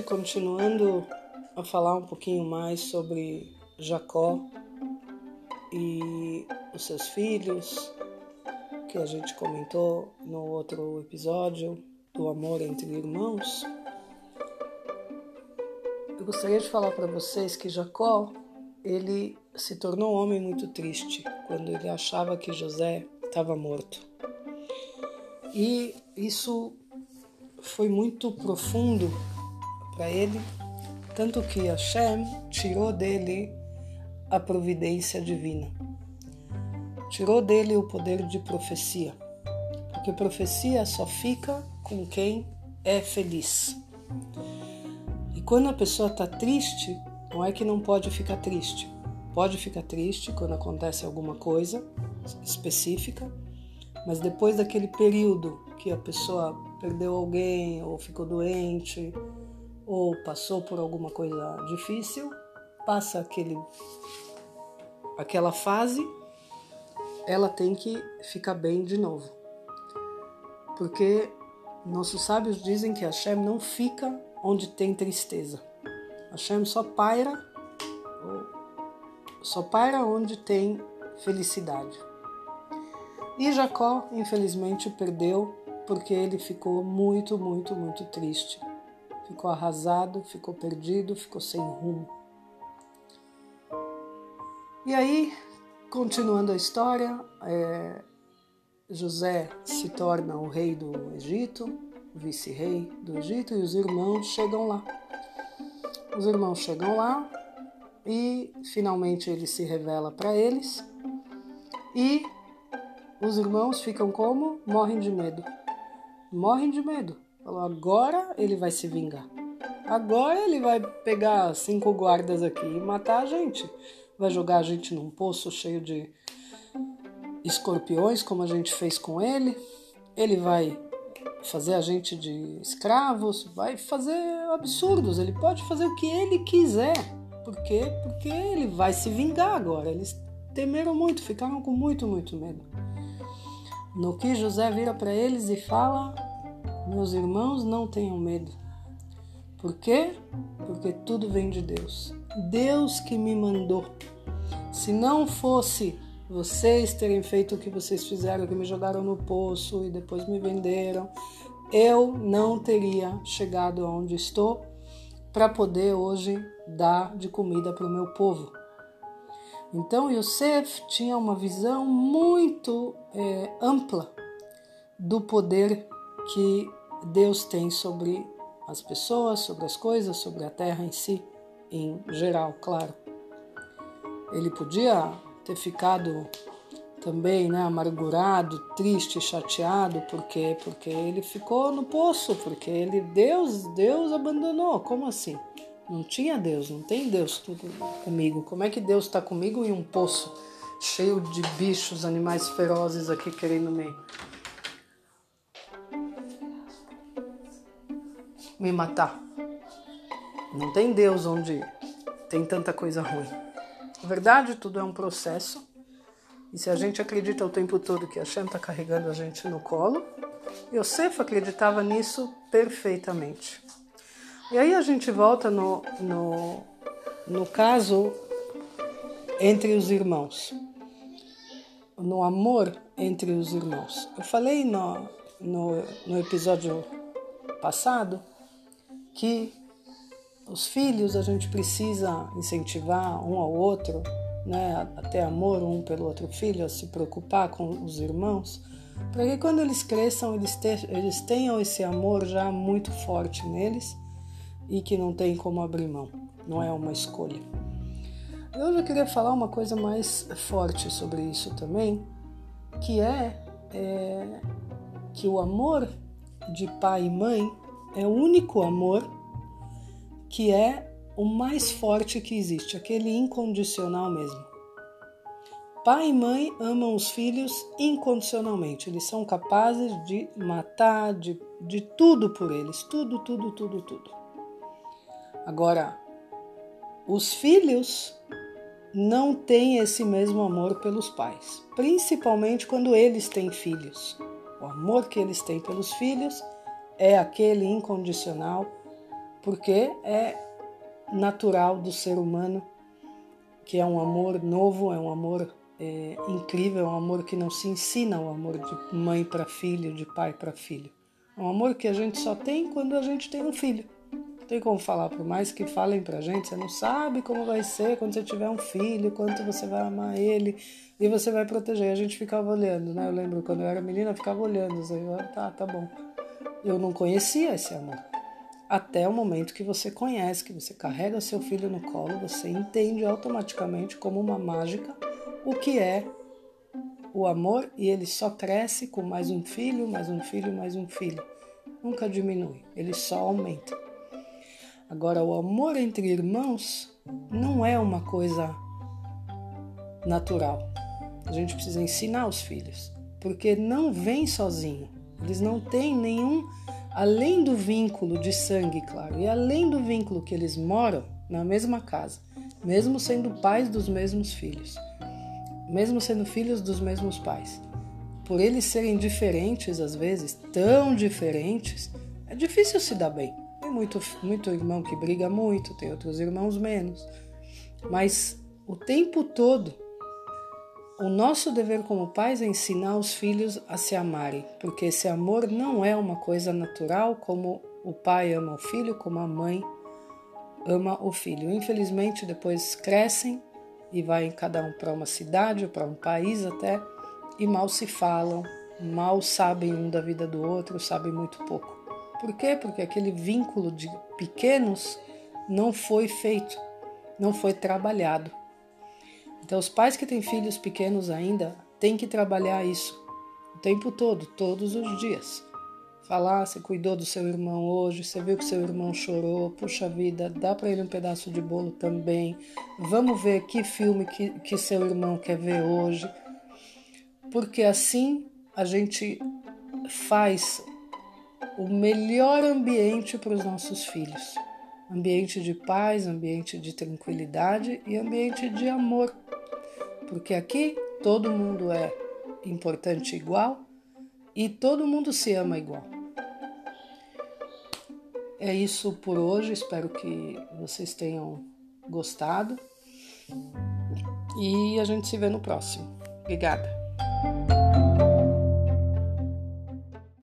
hoje, continuando a falar um pouquinho mais sobre Jacó e os seus filhos, que a gente comentou no outro episódio do amor entre irmãos. Eu gostaria de falar para vocês que Jacó, ele se tornou um homem muito triste quando ele achava que José estava morto. E isso foi muito profundo para ele, tanto que Hashem tirou dele a providência divina. Tirou dele o poder de profecia, porque profecia só fica com quem é feliz. E quando a pessoa está triste, não é que não pode ficar triste. Pode ficar triste quando acontece alguma coisa específica, mas depois daquele período que a pessoa perdeu alguém, ou ficou doente, ou passou por alguma coisa difícil, passa aquele, aquela fase, ela tem que ficar bem de novo. Porque nossos sábios dizem que Hashem não fica onde tem tristeza. Hashem só paira, só paira onde tem felicidade. E Jacó, infelizmente, perdeu porque ele ficou muito, muito, muito triste. Ficou arrasado, ficou perdido, ficou sem rumo. E aí, continuando a história, é, José se torna o rei do Egito, vice-rei do Egito, e os irmãos chegam lá. Os irmãos chegam lá e finalmente ele se revela para eles. E os irmãos ficam como? Morrem de medo. Morrem de medo. Falou, agora ele vai se vingar. Agora ele vai pegar cinco guardas aqui e matar a gente. Vai jogar a gente num poço cheio de escorpiões, como a gente fez com ele. Ele vai fazer a gente de escravos, vai fazer absurdos. Ele pode fazer o que ele quiser. Por quê? Porque ele vai se vingar agora. Eles temeram muito, ficaram com muito, muito medo. No que José vira para eles e fala: Meus irmãos, não tenham medo. Por quê? Porque tudo vem de Deus. Deus que me mandou. Se não fosse vocês terem feito o que vocês fizeram, que me jogaram no poço e depois me venderam, eu não teria chegado aonde estou para poder hoje dar de comida para o meu povo. Então Yosef tinha uma visão muito é, ampla do poder que Deus tem sobre as pessoas, sobre as coisas, sobre a terra em si, em geral, claro. Ele podia ter ficado também, né, amargurado, triste, chateado, porque porque ele ficou no poço, porque ele Deus Deus abandonou. Como assim? Não tinha Deus, não tem Deus comigo. Como é que Deus está comigo em um poço cheio de bichos, animais ferozes aqui querendo me me matar? Não tem Deus onde tem tanta coisa ruim. Na verdade, tudo é um processo. E se a gente acredita o tempo todo que a Shem está carregando a gente no colo, Yosef acreditava nisso perfeitamente. E aí a gente volta no, no, no caso entre os irmãos, no amor entre os irmãos. Eu falei no, no, no episódio passado que os filhos a gente precisa incentivar um ao outro, né, até amor um pelo outro filho, a se preocupar com os irmãos, para que quando eles cresçam eles, te, eles tenham esse amor já muito forte neles e que não tem como abrir mão, não é uma escolha. Eu queria falar uma coisa mais forte sobre isso também, que é, é que o amor de pai e mãe é o único amor que é o mais forte que existe, aquele incondicional mesmo. Pai e mãe amam os filhos incondicionalmente, eles são capazes de matar, de, de tudo por eles, tudo, tudo, tudo, tudo. Agora, os filhos não têm esse mesmo amor pelos pais, principalmente quando eles têm filhos. O amor que eles têm pelos filhos é aquele incondicional porque é natural do ser humano, que é um amor novo, é um amor é, incrível, é um amor que não se ensina, o um amor de mãe para filho, de pai para filho. É um amor que a gente só tem quando a gente tem um filho. Não tem como falar, por mais que falem pra gente, você não sabe como vai ser quando você tiver um filho, quanto você vai amar ele e você vai proteger. A gente ficava olhando, né? Eu lembro quando eu era menina, eu ficava olhando, assim, ah, tá, tá bom. Eu não conhecia esse amor até o momento que você conhece, que você carrega seu filho no colo, você entende automaticamente como uma mágica o que é o amor e ele só cresce com mais um filho, mais um filho, mais um filho. Nunca diminui, ele só aumenta. Agora, o amor entre irmãos não é uma coisa natural. A gente precisa ensinar os filhos, porque não vem sozinho. Eles não têm nenhum além do vínculo de sangue, claro, e além do vínculo que eles moram na mesma casa, mesmo sendo pais dos mesmos filhos, mesmo sendo filhos dos mesmos pais. Por eles serem diferentes, às vezes, tão diferentes, é difícil se dar bem. Tem muito, muito irmão que briga muito, tem outros irmãos menos. Mas o tempo todo o nosso dever como pais é ensinar os filhos a se amarem, porque esse amor não é uma coisa natural como o pai ama o filho, como a mãe ama o filho. Infelizmente, depois crescem e vai cada um para uma cidade ou para um país até e mal se falam, mal sabem um da vida do outro, sabem muito pouco. Por quê? Porque aquele vínculo de pequenos não foi feito, não foi trabalhado. Então, os pais que têm filhos pequenos ainda têm que trabalhar isso o tempo todo, todos os dias. Falar, você cuidou do seu irmão hoje, você viu que seu irmão chorou, puxa vida, dá para ele um pedaço de bolo também. Vamos ver que filme que, que seu irmão quer ver hoje. Porque assim a gente faz o melhor ambiente para os nossos filhos. Ambiente de paz, ambiente de tranquilidade e ambiente de amor porque aqui todo mundo é importante igual e todo mundo se ama igual. É isso por hoje, espero que vocês tenham gostado e a gente se vê no próximo. Obrigada.